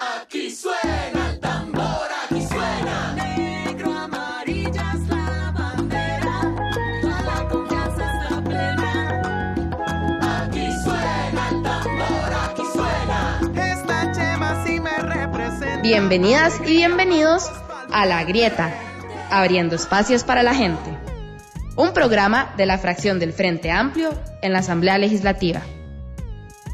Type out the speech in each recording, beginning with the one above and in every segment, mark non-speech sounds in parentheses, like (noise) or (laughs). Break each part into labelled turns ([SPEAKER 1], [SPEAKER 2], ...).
[SPEAKER 1] Aquí suena el tambor, aquí suena.
[SPEAKER 2] Negro, amarilla es la bandera. Toda la confianza está plena.
[SPEAKER 1] Aquí suena el tambor, aquí suena.
[SPEAKER 3] Esta chema sí me representa.
[SPEAKER 4] Bienvenidas y bienvenidos a La Grieta, abriendo espacios para la gente. Un programa de la fracción del Frente Amplio en la Asamblea Legislativa.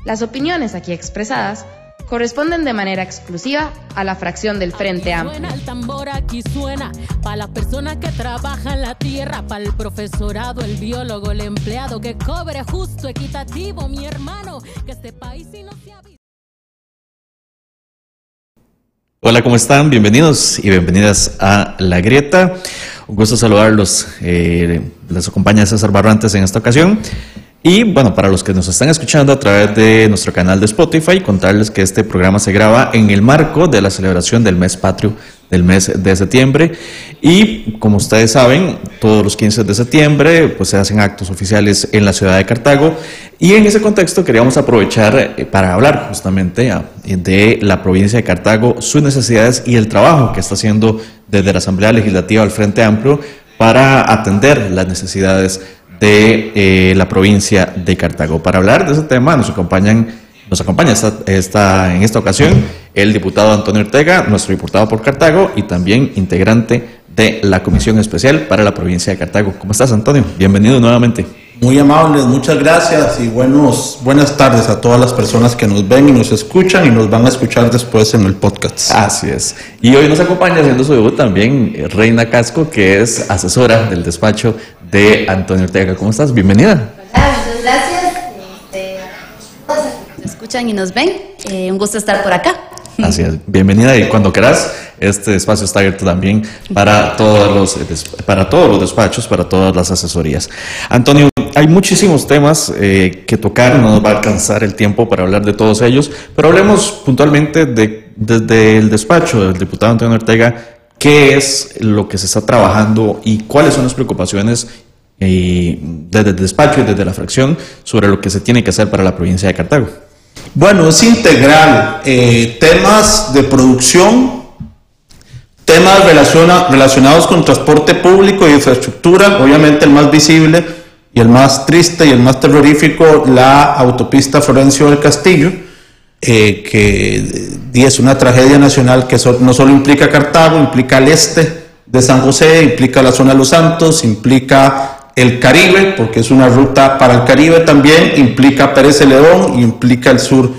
[SPEAKER 4] Las opiniones aquí expresadas corresponden de manera exclusiva a la fracción del Frente Amplio.
[SPEAKER 2] Suena el tambor, aquí suena. Para las personas que trabajan la tierra. Para el profesorado, el biólogo, el empleado. Que cobre justo, equitativo, mi hermano. Que este país si no se ha visto.
[SPEAKER 5] Hola, ¿cómo están? Bienvenidos y bienvenidas a La Grieta. Un gusto saludarlos. Eh, les acompaña César Barrantes en esta ocasión. Y bueno, para los que nos están escuchando a través de nuestro canal de Spotify, contarles que este programa se graba en el marco de la celebración del mes patrio del mes de septiembre. Y como ustedes saben, todos los 15 de septiembre pues, se hacen actos oficiales en la ciudad de Cartago. Y en ese contexto queríamos aprovechar eh, para hablar justamente ah, de la provincia de Cartago, sus necesidades y el trabajo que está haciendo desde la Asamblea Legislativa al Frente Amplio para atender las necesidades de eh, la provincia de Cartago. Para hablar de ese tema nos acompañan, nos acompaña esta, esta- en esta ocasión el diputado Antonio Ortega, nuestro diputado por Cartago y también integrante de la Comisión Especial para la provincia de Cartago. ¿Cómo estás, Antonio? Bienvenido nuevamente.
[SPEAKER 6] Muy amables, muchas gracias y buenos, buenas tardes a todas las personas que nos ven y nos escuchan y nos van a escuchar después en el podcast.
[SPEAKER 5] Así es. Y hoy nos acompaña haciendo su debut también eh, Reina Casco, que es asesora del despacho de Antonio Ortega. ¿Cómo estás? Bienvenida.
[SPEAKER 7] Hola, muchas gracias. Este, nos escuchan y nos ven. eh, un gusto estar por acá.
[SPEAKER 5] Así es, bienvenida y cuando quieras, este espacio está abierto también para todos los, eh, para todos los despachos, para todas las asesorías. Antonio, hay muchísimos temas eh, que tocar, no nos va a alcanzar el tiempo para hablar de todos ellos, pero hablemos puntualmente de, desde el despacho del diputado Antonio Ortega, qué es lo que se está trabajando y cuáles son las preocupaciones desde el despacho y desde la fracción sobre lo que se tiene que hacer para la provincia de Cartago.
[SPEAKER 6] Bueno, es integral. eh, temas de producción, temas relaciona- relacionados con transporte público y infraestructura, obviamente el más visible y el más triste y el más terrorífico, la autopista Florencio del Castillo, eh, que eh, es una tragedia nacional que so- no solo implica Cartago, implica el este de San José, implica la zona de Los Santos, implica el Caribe, porque es una ruta para el Caribe también, implica Pérez Celedón y implica el sur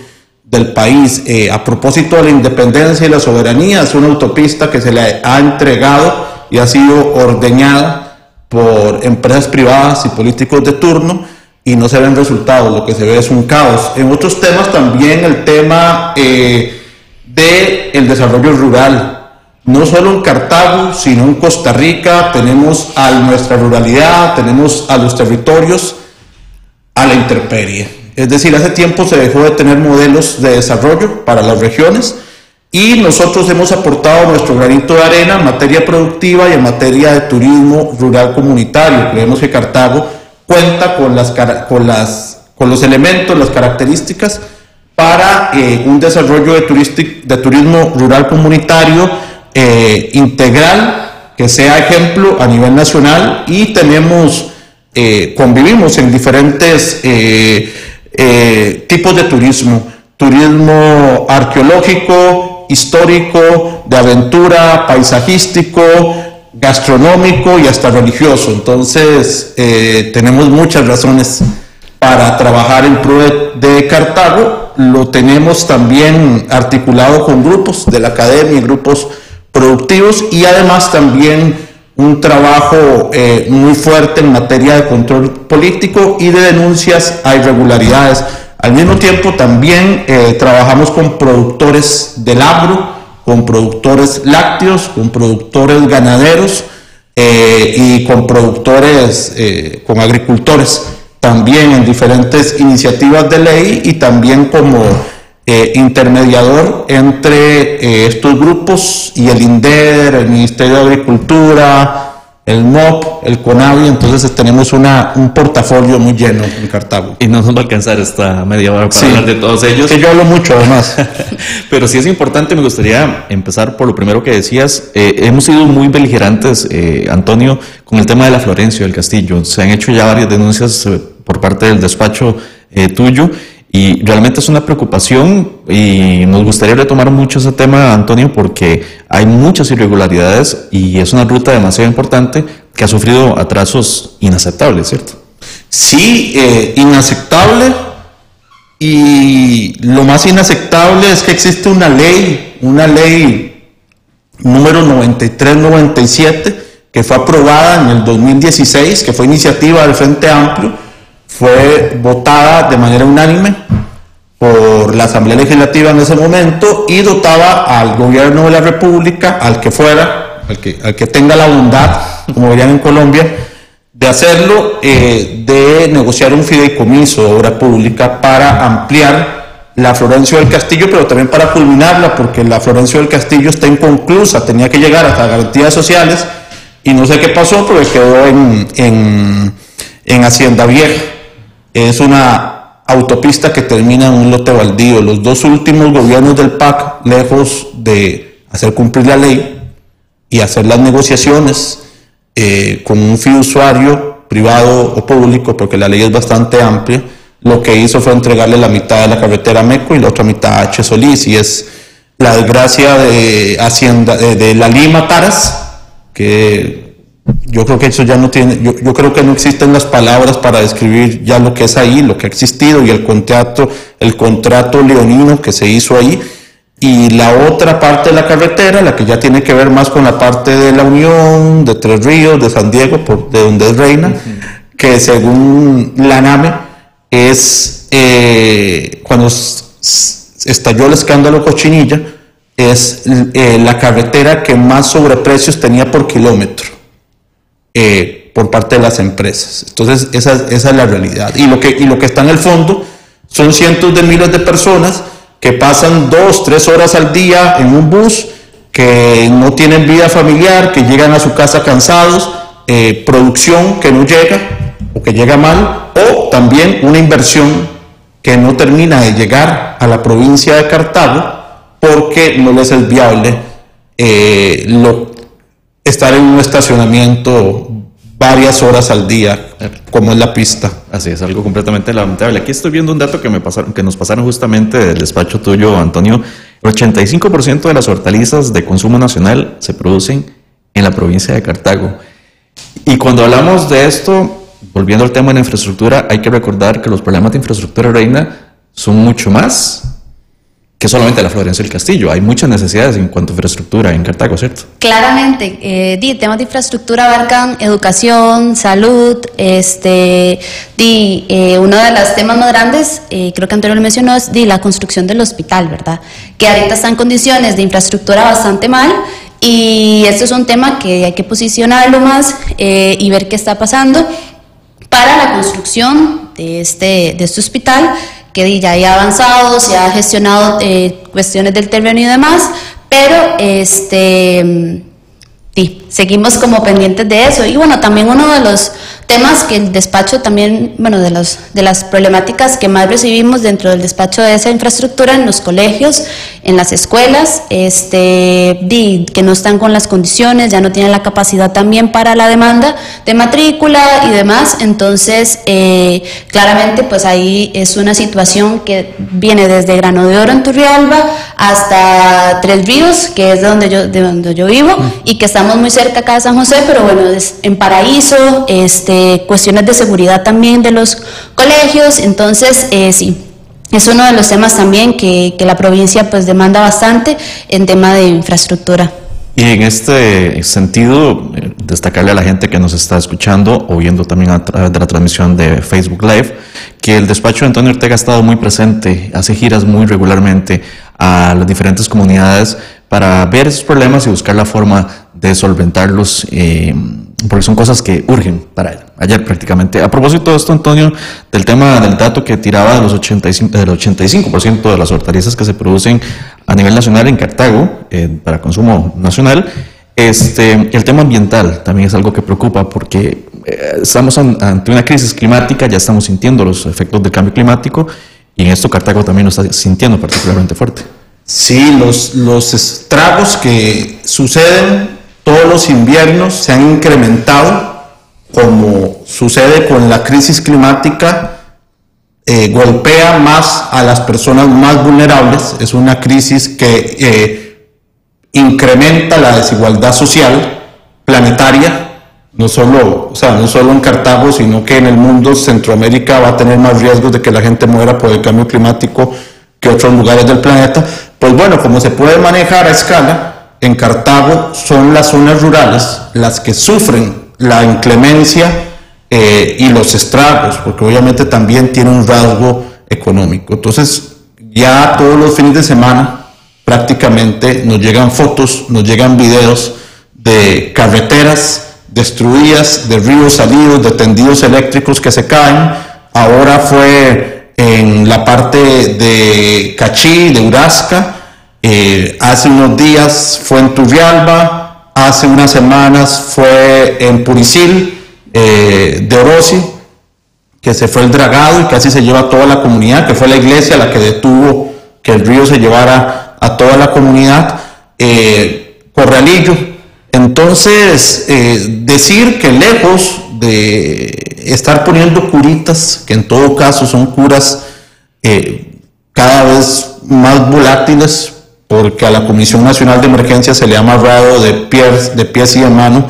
[SPEAKER 6] del país. Eh, a propósito de la independencia y la soberanía, es una autopista que se le ha entregado y ha sido ordeñada por empresas privadas y políticos de turno y no se ven resultados, lo que se ve es un caos. En otros temas también el tema eh, de el desarrollo rural. No solo en Cartago, sino en Costa Rica tenemos a nuestra ruralidad, tenemos a los territorios a la intemperie. Es decir, hace tiempo se dejó de tener modelos de desarrollo para las regiones y nosotros hemos aportado nuestro granito de arena en materia productiva y en materia de turismo rural comunitario. Creemos que Cartago cuenta con, las, con, las, con los elementos, las características para eh, un desarrollo de, de turismo rural comunitario eh, integral que sea ejemplo a nivel nacional y tenemos eh, convivimos en diferentes eh, tipos de turismo. Turismo arqueológico, histórico, de aventura, paisajístico, gastronómico y hasta religioso. Entonces, tenemos muchas razones para trabajar en pro de, de Cartago. Lo tenemos también articulado con grupos de la academia, grupos productivos y además también un trabajo eh, muy fuerte en materia de control político y de denuncias a irregularidades. Al mismo tiempo también eh, trabajamos con productores del agro, con productores lácteos, con productores ganaderos eh, y con productores, con agricultores, también en diferentes iniciativas de ley y también como eh, intermediador entre eh, estos grupos y el INDER, el Ministerio de Agricultura, el MOP, el CONAVI, entonces tenemos una, un portafolio muy lleno en Cartago.
[SPEAKER 5] Y no nos va a alcanzar esta media hora para
[SPEAKER 6] Sí.
[SPEAKER 5] hablar de todos ellos.
[SPEAKER 6] Que yo hablo mucho además. (laughs)
[SPEAKER 5] Pero sí es importante, me gustaría empezar por lo primero que decías. Eh, hemos sido muy beligerantes, eh, Antonio, con el tema de la Florencio del Castillo. Se han hecho ya varias denuncias eh, por parte del despacho eh, tuyo y realmente es una preocupación y nos gustaría retomar mucho ese tema, Antonio, porque hay muchas irregularidades y es una ruta demasiado importante que ha sufrido atrasos inaceptables, ¿cierto?
[SPEAKER 6] Sí, eh, inaceptable. Y lo más inaceptable es que existe una ley, una ley número 9397, que fue aprobada en el 2016, que fue iniciativa del Frente Amplio, fue votada de manera unánime por la Asamblea Legislativa en ese momento y dotaba al gobierno de la República, al que fuera, al que, al que tenga la bondad, como dirían en Colombia, de hacerlo, eh, de negociar un fideicomiso de obra pública para ampliar la Florencio del Castillo, pero también para culminarla, porque la Florencio del Castillo está inconclusa, tenía que llegar hasta garantías sociales y no sé qué pasó, pero quedó en, en, en Hacienda Vieja. Es una autopista que termina en un lote baldío. Los dos últimos gobiernos del PAC, lejos de hacer cumplir la ley y hacer las negociaciones eh, con un fiduciario privado o público, porque la ley es bastante amplia, lo que hizo fue entregarle la mitad de la carretera a Meco y la otra mitad a H. Solís, y es la desgracia de Hacienda, de, de la Lima Taras, que yo creo que eso ya no tiene, yo, yo creo que no existen las palabras para describir ya lo que es ahí, lo que ha existido y el contrato, el contrato leonino que se hizo ahí. Y la otra parte de la carretera, la que ya tiene que ver más con la parte de la Unión, de Tres Ríos, de San Diego, por, de donde es Reina, que según la NAME es eh, cuando estalló el escándalo Cochinilla, es eh, la carretera que más sobreprecios tenía por kilómetro eh, por parte de las empresas. Entonces, esa, es la realidad. Y lo, que, y lo que está en el fondo son cientos de miles de personas que pasan dos, tres horas al día en un bus, que no tienen vida familiar, que llegan a su casa cansados, eh, producción que no llega o que llega mal, o también una inversión que no termina de llegar a la provincia de Cartago porque no les es viable eh, lo- estar en un estacionamiento varias horas al día, como es la pista.
[SPEAKER 5] Así es, algo completamente lamentable. Aquí estoy viendo un dato que, me pasaron, que nos pasaron justamente del despacho tuyo, Antonio. El 85% de las hortalizas de consumo nacional se producen en la provincia de Cartago. Y cuando hablamos de esto, volviendo al tema de la infraestructura, hay que recordar que los problemas de infraestructura reina son mucho más que solamente la Florencia del Castillo. Hay muchas necesidades en cuanto a infraestructura en Cartago, ¿cierto?
[SPEAKER 7] Claramente, eh, temas de infraestructura abarcan educación, salud, este, di, eh, uno de los temas más grandes, eh, creo que Antonio lo mencionó, es di, la construcción del hospital, ¿verdad? Que ahorita está en condiciones de infraestructura bastante mal y esto es un tema que hay que posicionarlo más eh, y ver qué está pasando para la construcción de este, de este hospital, que ya ha avanzado, se ha gestionado eh, cuestiones del terreno y demás, pero este, sí, seguimos como pendientes de eso. Y bueno, también uno de los temas que el despacho también, bueno, de, los, de las problemáticas que más recibimos dentro del despacho de esa infraestructura en los colegios, en las escuelas, este, que no están con las condiciones, ya no tienen la capacidad también para la demanda de matrícula y demás. Entonces, eh, claramente, pues ahí es una situación que viene desde Grano de Oro en Turrialba hasta Tres Ríos, que es de donde yo, de donde yo vivo, y que estamos muy cerca acá de San José, pero bueno, es en Paraíso, este, cuestiones de seguridad también de los colegios, entonces eh, sí. Es uno de los temas también que, que la provincia pues demanda bastante en tema de infraestructura.
[SPEAKER 5] Y en este sentido, eh, destacarle a la gente que nos está escuchando o viendo también a través de la transmisión de Facebook Live, que el despacho de Antonio Ortega ha estado muy presente, hace giras muy regularmente a las diferentes comunidades para ver esos problemas y buscar la forma de solventarlos, eh, porque son cosas que urgen para él. Ayer prácticamente. A propósito de esto, Antonio, del tema del dato que tiraba de los 85, del 85% de las hortalizas que se producen a nivel nacional en Cartago, eh, para consumo nacional, Este, el tema ambiental también es algo que preocupa porque eh, estamos an- ante una crisis climática, ya estamos sintiendo los efectos del cambio climático y en esto Cartago también lo está sintiendo particularmente fuerte.
[SPEAKER 6] Sí, los, los estragos que suceden todos los inviernos se han incrementado, como sucede con la crisis climática, eh, golpea más a las personas más vulnerables, es una crisis que eh, incrementa la desigualdad social planetaria, no solo, o sea, no solo en Cartago, sino que en el mundo Centroamérica va a tener más riesgos de que la gente muera por el cambio climático que otros lugares del planeta. Pues bueno, como se puede manejar a escala, en Cartago son las zonas rurales las que sufren la inclemencia eh, y los estragos, porque obviamente también tiene un rasgo económico. Entonces, ya todos los fines de semana prácticamente nos llegan fotos, nos llegan videos de carreteras destruidas, de ríos salidos, de tendidos eléctricos que se caen. Ahora fue en la parte de Cachí, de Urasca, eh, hace unos días fue en Turrialba, hace unas semanas fue en Puricil, eh, de Orosi, que se fue el dragado y casi se lleva a toda la comunidad, que fue la iglesia la que detuvo que el río se llevara a toda la comunidad. Eh, Corralillo. Entonces, decir que lejos de estar poniendo curitas, que en todo caso son curas cada vez más volátiles, porque a la Comisión Nacional de Emergencia se le ha amarrado de pies, de pies y de manos,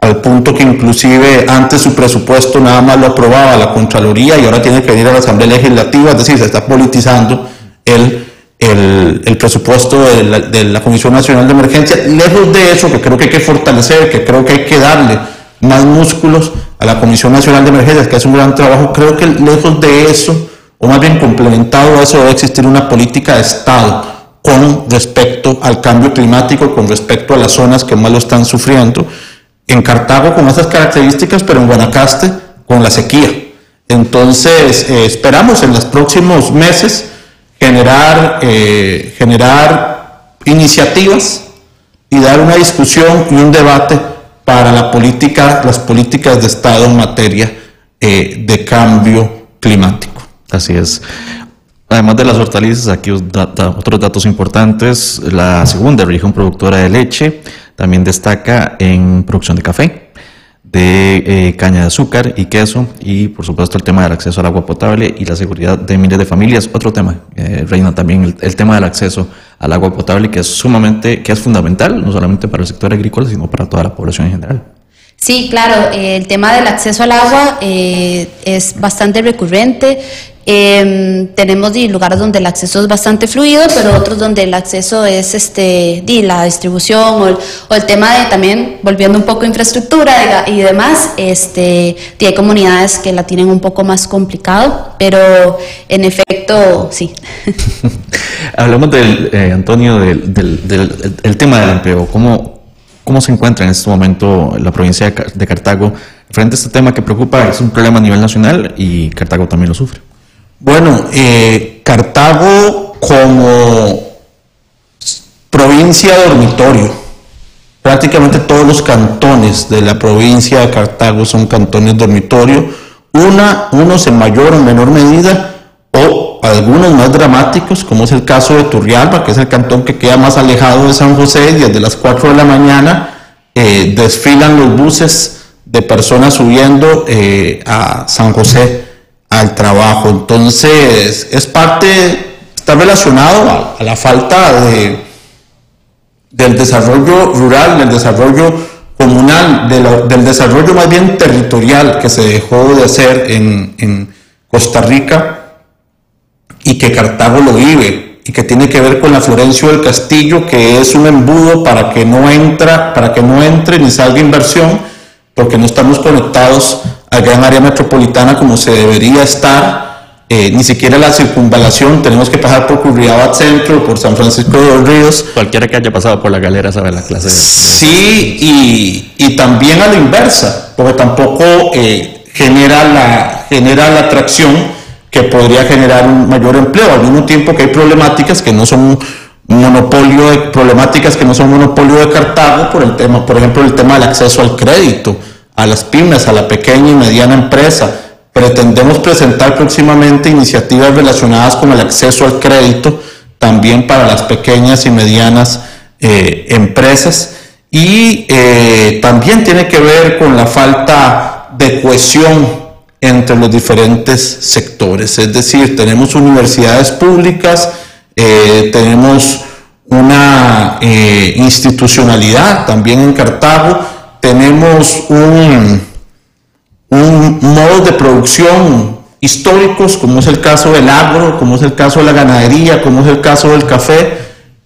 [SPEAKER 6] al punto que inclusive antes su presupuesto nada más lo aprobaba la Contraloría y ahora tiene que venir a la Asamblea Legislativa, es decir, se está politizando el, el, el presupuesto de la, de la Comisión Nacional de Emergencia. Lejos de eso, que creo que hay que fortalecer, que creo que hay que darle más músculos a la Comisión Nacional de Emergencias, que hace un gran trabajo, creo que lejos de eso, o más bien complementado a eso, debe existir una política de Estado con respecto al cambio climático, con respecto a las zonas que más lo están sufriendo. En Cartago con esas características, pero en Guanacaste con la sequía. Entonces, eh, esperamos en los próximos meses generar, eh, generar iniciativas y dar una discusión y un debate para la política, las políticas de Estado en materia eh, de cambio climático.
[SPEAKER 5] Así es. Además de las hortalizas, aquí otros datos importantes. La segunda región productora de leche también destaca en producción de café, de eh, caña de azúcar y queso, y por supuesto el tema del acceso al agua potable y la seguridad de miles de familias. Otro tema, eh, Reina, también el, tema del acceso al agua potable, que es sumamente, que es fundamental, no solamente para el sector agrícola, sino para toda la población en general.
[SPEAKER 7] Sí, claro, el tema del acceso al agua eh, es bastante recurrente. Eh, tenemos di, lugares donde el acceso es bastante fluido, pero otros donde el acceso es este, di, la distribución o el, tema de también, volviendo un poco a infraestructura y demás, este, di, hay comunidades que la tienen un poco más complicado, pero en efecto, sí. (laughs)
[SPEAKER 5] Hablamos del, eh, Antonio, del, del- del- el tema del empleo. ¿Cómo, ¿Cómo se encuentra en este momento la provincia de Cartago frente a este tema que preocupa? Es un problema a nivel nacional y Cartago también lo sufre.
[SPEAKER 6] Bueno, eh, Cartago como provincia dormitorio, prácticamente todos los cantones de la provincia de Cartago son cantones dormitorio, una, unos en mayor o menor medida, o algunos más dramáticos, como es el caso de Turrialba, que es el cantón que queda más alejado de San José, y desde las 4 de la mañana eh, desfilan los buses de personas subiendo eh, a San José al trabajo. Entonces, es parte, está relacionado a, la falta de, del desarrollo rural, del desarrollo comunal, del desarrollo más bien territorial que se dejó de hacer en, en Costa Rica y que Cartago lo vive y que tiene que ver con la Florencio del Castillo, que es un embudo para que no entra, para que no entre ni salga inversión, porque no estamos conectados al gran área metropolitana como se debería estar, eh, ni siquiera la circunvalación, tenemos que pasar por Curriabat Centro, por San Francisco de los Ríos,
[SPEAKER 5] Cualquiera que haya pasado por la galera sabe la clase de...
[SPEAKER 6] Sí, y, y también a la inversa, porque tampoco eh, genera, la, genera la atracción que podría generar un mayor empleo, al mismo tiempo que hay problemáticas que no son monopolio de problemáticas que no son monopolio de Cartago por el tema, por ejemplo, el tema del acceso al crédito, a las pymes, a la pequeña y mediana empresa. Pretendemos presentar próximamente iniciativas relacionadas con el acceso al crédito también para las pequeñas y medianas eh, empresas y eh, también tiene que ver con la falta de cohesión entre los diferentes sectores. Es decir, tenemos universidades públicas, eh, tenemos una institucionalidad también en Cartago, tenemos un, un modo de producción históricos, como es el caso del agro, como es el caso de la ganadería, como es el caso del café,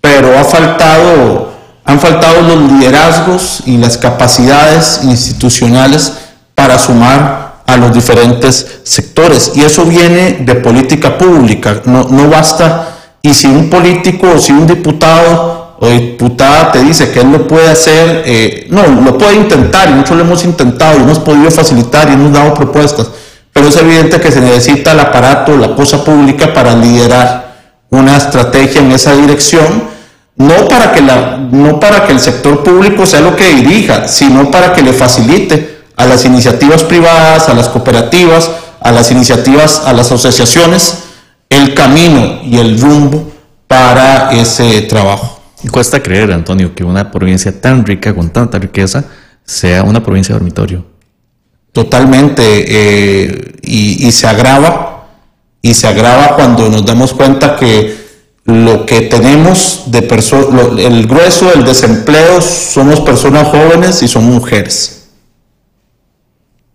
[SPEAKER 6] pero ha faltado, han faltado los liderazgos y las capacidades institucionales para sumar a los diferentes sectores. Y eso viene de política pública, no, no basta y si un político o si un diputado o diputada te dice que él lo puede hacer, eh, no, lo puede intentar y muchos lo hemos intentado y hemos podido facilitar y hemos dado propuestas, pero es evidente que se necesita el aparato, la cosa pública para liderar una estrategia en esa dirección, no para que, la, no para que el sector público sea lo que dirija, sino para que le facilite a las iniciativas privadas, a las cooperativas, a las iniciativas, a las asociaciones, el camino y el rumbo para ese trabajo.
[SPEAKER 5] Cuesta creer, Antonio, que una provincia tan rica, con tanta riqueza, sea una provincia dormitorio.
[SPEAKER 6] Totalmente, eh, y, y, se agrava, y se agrava cuando nos damos cuenta que lo que tenemos de personas, el grueso del desempleo somos personas jóvenes y son mujeres.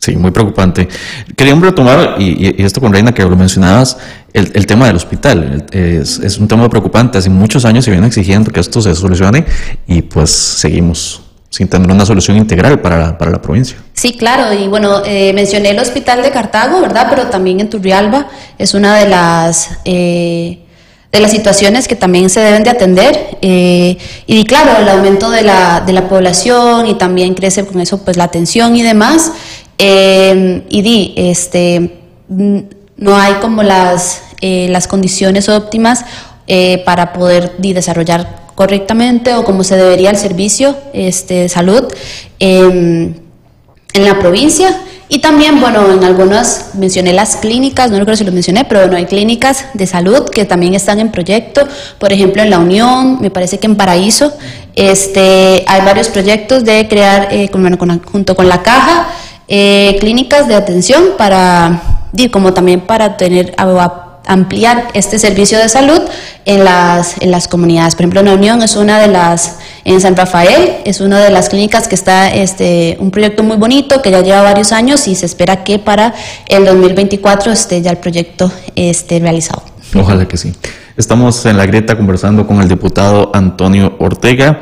[SPEAKER 5] Sí, muy preocupante. Queríamos retomar, y, y, esto con Reina, que lo mencionabas, el, tema del hospital. Es, es, un tema preocupante. Hace muchos años se viene exigiendo que esto se solucione y pues seguimos sin tener una solución integral para la, para la provincia.
[SPEAKER 7] Sí, claro. Y bueno, eh, mencioné el hospital de Cartago, ¿verdad? Pero también en Turrialba es una de las... Eh, de las situaciones que también se deben de atender eh, y claro el aumento de la, de la población y también crece con eso pues la atención y demás eh, y di, este, no hay como las, eh, las condiciones óptimas eh, para poder desarrollar correctamente o como se debería el servicio este, de salud em, en la provincia. Y también, bueno, en algunas mencioné las clínicas, no creo si lo mencioné, pero bueno, hay clínicas de salud que también están en proyecto. Por ejemplo, en La Unión, me parece que en Paraíso, este, hay varios proyectos de crear, eh, bueno, con, junto con la caja, eh, clínicas de atención para, como también para tener, ampliar este servicio de salud en las, en las comunidades. Por ejemplo, en la Unión es una de las, en San Rafael, es una de las clínicas que está, este, un proyecto muy bonito que ya lleva varios años y se espera que para el 2024 esté ya el proyecto esté realizado.
[SPEAKER 5] Ojalá que sí. Estamos en la grieta conversando con el diputado Antonio Ortega,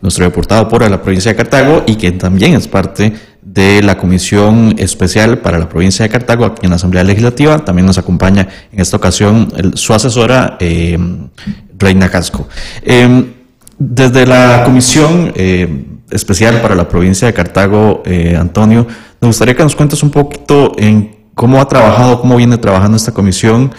[SPEAKER 5] nuestro diputado por la provincia de Cartago y que también es parte de la Comisión Especial para la provincia de Cartago, aquí en la Asamblea Legislativa. También nos acompaña en esta ocasión su asesora, eh, Reina Casco. Eh, desde la Comisión eh, Especial para la provincia de Cartago, eh, Antonio, nos gustaría que nos cuentes un poquito en cómo ha trabajado, cómo viene trabajando esta comisión,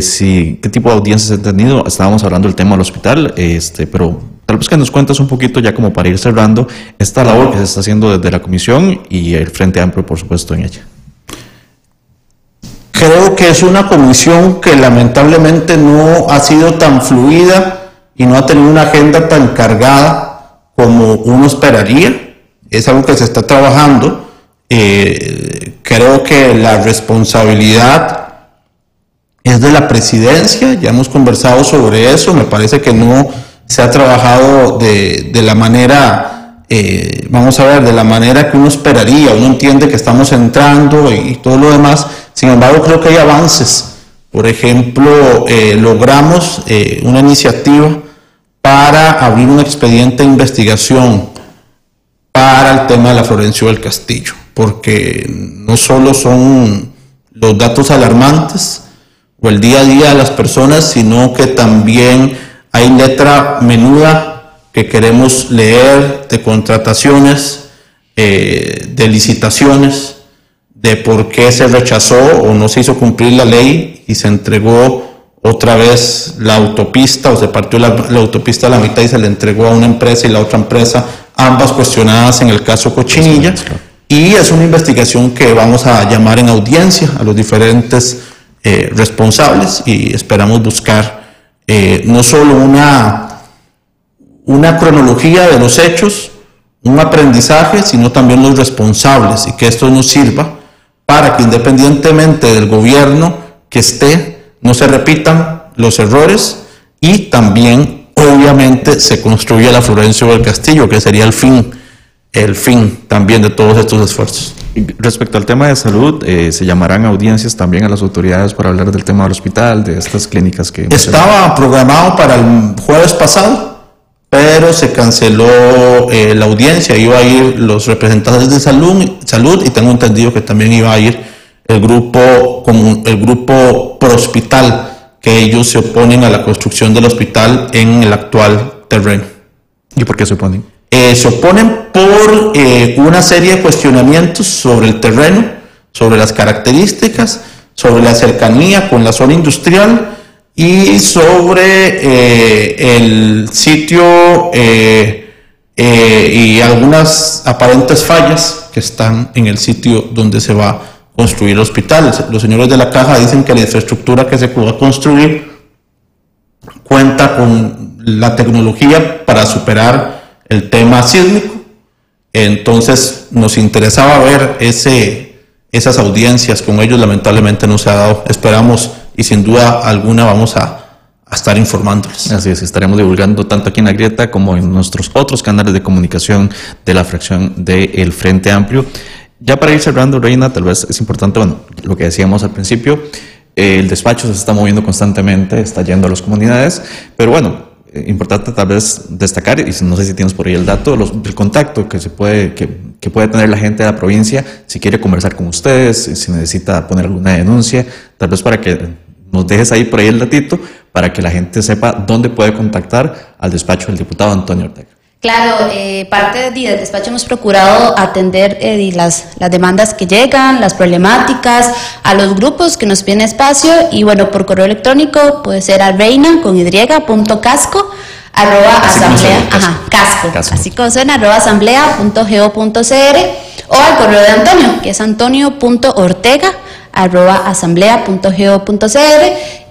[SPEAKER 5] si, qué tipo de audiencias ha tenido. Estábamos hablando del tema del hospital, este, pero Tal vez que nos cuentes un poquito ya como para ir cerrando esta labor que se está haciendo desde la comisión y el Frente Amplio, por supuesto, en ella.
[SPEAKER 6] Creo que es una comisión que lamentablemente no ha sido tan fluida y no ha tenido una agenda tan cargada como uno esperaría. Es algo que se está trabajando. Eh, creo que la responsabilidad es de la presidencia, ya hemos conversado sobre eso, me parece que no se ha trabajado de, de la manera, eh, vamos a ver, de la manera que uno esperaría, uno entiende que estamos entrando y, todo lo demás, sin embargo creo que hay avances. Por ejemplo, eh, logramos eh, una iniciativa para abrir un expediente de investigación para el tema de la Florencio del Castillo, porque no solo son los datos alarmantes o el día a día de las personas, sino que también hay letra menuda que queremos leer de contrataciones, eh, de licitaciones, de por qué se rechazó o no se hizo cumplir la ley y se entregó otra vez la autopista, o se partió la, la autopista a la mitad y se le entregó a una empresa y la otra empresa, ambas cuestionadas en el caso Cochinilla. Y es una investigación que vamos a llamar en audiencia a los diferentes eh, responsables y esperamos buscar eh, no solo una, una cronología de los hechos, un aprendizaje, sino también los responsables y que esto nos sirva para que independientemente del gobierno que esté, no se repitan los errores y también obviamente se construya la Florencio del Castillo, que sería el fin, el fin también de todos estos esfuerzos.
[SPEAKER 5] Respecto al tema de salud, eh, se llamarán audiencias también a las autoridades para hablar del tema del hospital, de estas clínicas que...
[SPEAKER 6] Estaba programado para el jueves pasado, pero se canceló eh, la audiencia, iba a ir los representantes de salud, salud y tengo entendido que también iba a ir el grupo, como el grupo pro hospital, que ellos se oponen a la construcción del hospital en el actual terreno.
[SPEAKER 5] ¿Y por qué se oponen?
[SPEAKER 6] Eh, se oponen por eh, una serie de cuestionamientos sobre el terreno, sobre las características, sobre la cercanía con la zona industrial y sobre eh, el sitio y algunas aparentes fallas que están en el sitio donde se va a construir el hospital. Los señores de la caja dicen que la infraestructura que se va construir cuenta con la tecnología para superar el tema sísmico. Entonces nos interesaba ver ese, esas audiencias con ellos, lamentablemente no se ha dado. Esperamos y sin duda alguna vamos a, estar informándoles.
[SPEAKER 5] Así es, estaremos divulgando tanto aquí en la Grieta como en nuestros otros canales de comunicación de la fracción del Frente Amplio. Ya para ir cerrando, Reina, tal vez es importante, bueno, lo que decíamos al principio, el despacho se está moviendo constantemente, está yendo a las comunidades, pero bueno, importante tal vez destacar, y no sé si tienes por ahí el dato, los, el contacto que se puede, que, que puede tener la gente de la provincia, si quiere conversar con ustedes, si necesita poner alguna denuncia, tal vez para que nos dejes ahí por ahí el datito, para que la gente sepa dónde puede contactar al despacho del diputado Antonio Ortega.
[SPEAKER 7] Claro, eh, parte de- del despacho hemos procurado atender eh, las, las demandas que llegan, las problemáticas, a los grupos que nos piden espacio y bueno, por correo electrónico puede ser a reina con y punto casco arroba
[SPEAKER 5] Así como
[SPEAKER 7] asamblea,
[SPEAKER 5] suena,
[SPEAKER 7] ajá, casco,
[SPEAKER 5] Casco.
[SPEAKER 7] así como suena, arroba asamblea punto geo punto cr o al correo de Antonio, que es antonio punto ortega arroba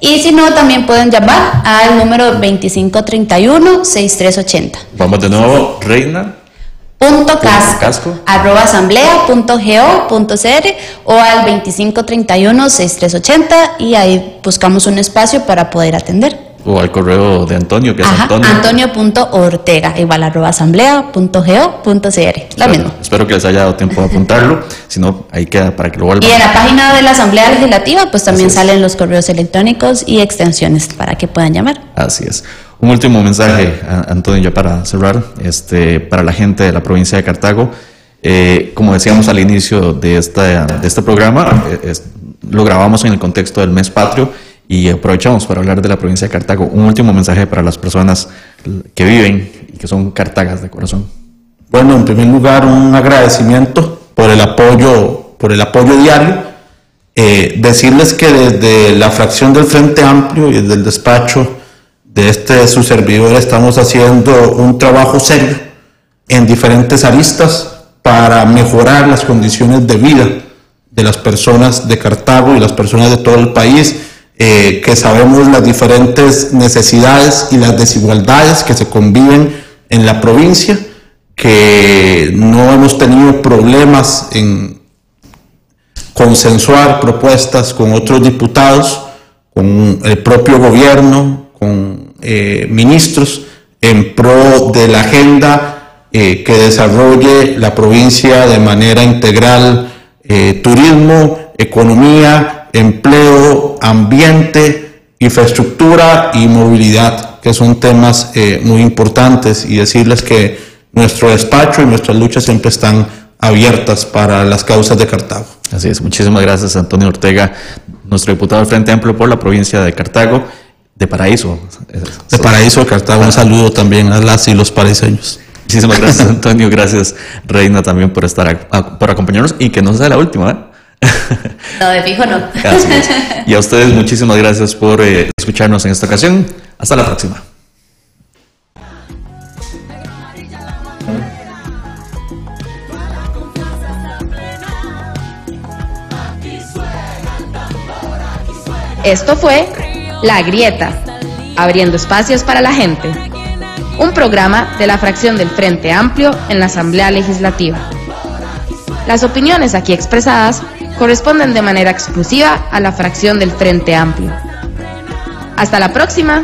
[SPEAKER 7] y si no también pueden llamar al número 2531 6380
[SPEAKER 5] Vamos de nuevo, Reina.
[SPEAKER 7] punto casco,
[SPEAKER 5] casco.
[SPEAKER 7] arroba asamblea punto geo punto cr o al 2531-6380 y ahí buscamos un espacio para poder atender.
[SPEAKER 5] O al correo de Antonio, que es
[SPEAKER 7] Ajá,
[SPEAKER 5] Antonio.
[SPEAKER 7] Antonio.ortega, igual arroba asamblea punto geo punto cr, la misma.
[SPEAKER 5] Espero que les haya dado tiempo de apuntarlo. si no, ahí queda para que lo vuelvan.
[SPEAKER 7] Y en la página de la Asamblea Legislativa pues también
[SPEAKER 5] es.
[SPEAKER 7] salen los correos electrónicos y extensiones para que puedan llamar.
[SPEAKER 5] Así es. Un último mensaje, Antonio, ya para cerrar, este, para la gente de la provincia de Cartago. Eh, como decíamos al inicio de, esta, de este programa, eh, es- lo grabamos en el contexto del mes patrio y aprovechamos para hablar de la provincia de Cartago. Un último mensaje para las personas que viven y que son cartagas de corazón.
[SPEAKER 6] Bueno, en primer lugar, un agradecimiento por el apoyo, por el apoyo diario. Eh, decirles que desde la fracción del Frente Amplio y desde el despacho de este su servidor estamos haciendo un trabajo serio en diferentes aristas para mejorar las condiciones de vida de las personas de Cartago y las personas de todo el país, eh, que sabemos las diferentes necesidades y las desigualdades que se conviven en la provincia, que no hemos tenido problemas en consensuar propuestas con otros diputados, con el propio gobierno, con eh, ministros, en pro de la agenda eh, que desarrolle la provincia de manera integral, turismo, economía, empleo, ambiente, infraestructura y movilidad, que son temas eh, muy importantes y decirles que nuestro despacho y nuestras luchas siempre están abiertas para las causas de Cartago.
[SPEAKER 5] Así es. Muchísimas gracias, Antonio Ortega, nuestro diputado del Frente Amplio por la provincia de Cartago, de Paraíso.
[SPEAKER 6] De Paraíso de Cartago, un saludo también a las y los paraiseños.
[SPEAKER 5] Muchísimas gracias, Antonio. Gracias, Reina, también por estar, por acompañarnos y que no sea la última. ¿eh?
[SPEAKER 7] No, de fijo no. (laughs)
[SPEAKER 5] Así es. Y a ustedes muchísimas gracias por eh, escucharnos en esta ocasión. Hasta la próxima.
[SPEAKER 4] Esto fue La Grieta, abriendo espacios para la gente. Un programa de la fracción del Frente Amplio en la Asamblea Legislativa. Las opiniones aquí expresadas corresponden de manera exclusiva a la fracción del Frente Amplio. Hasta la próxima.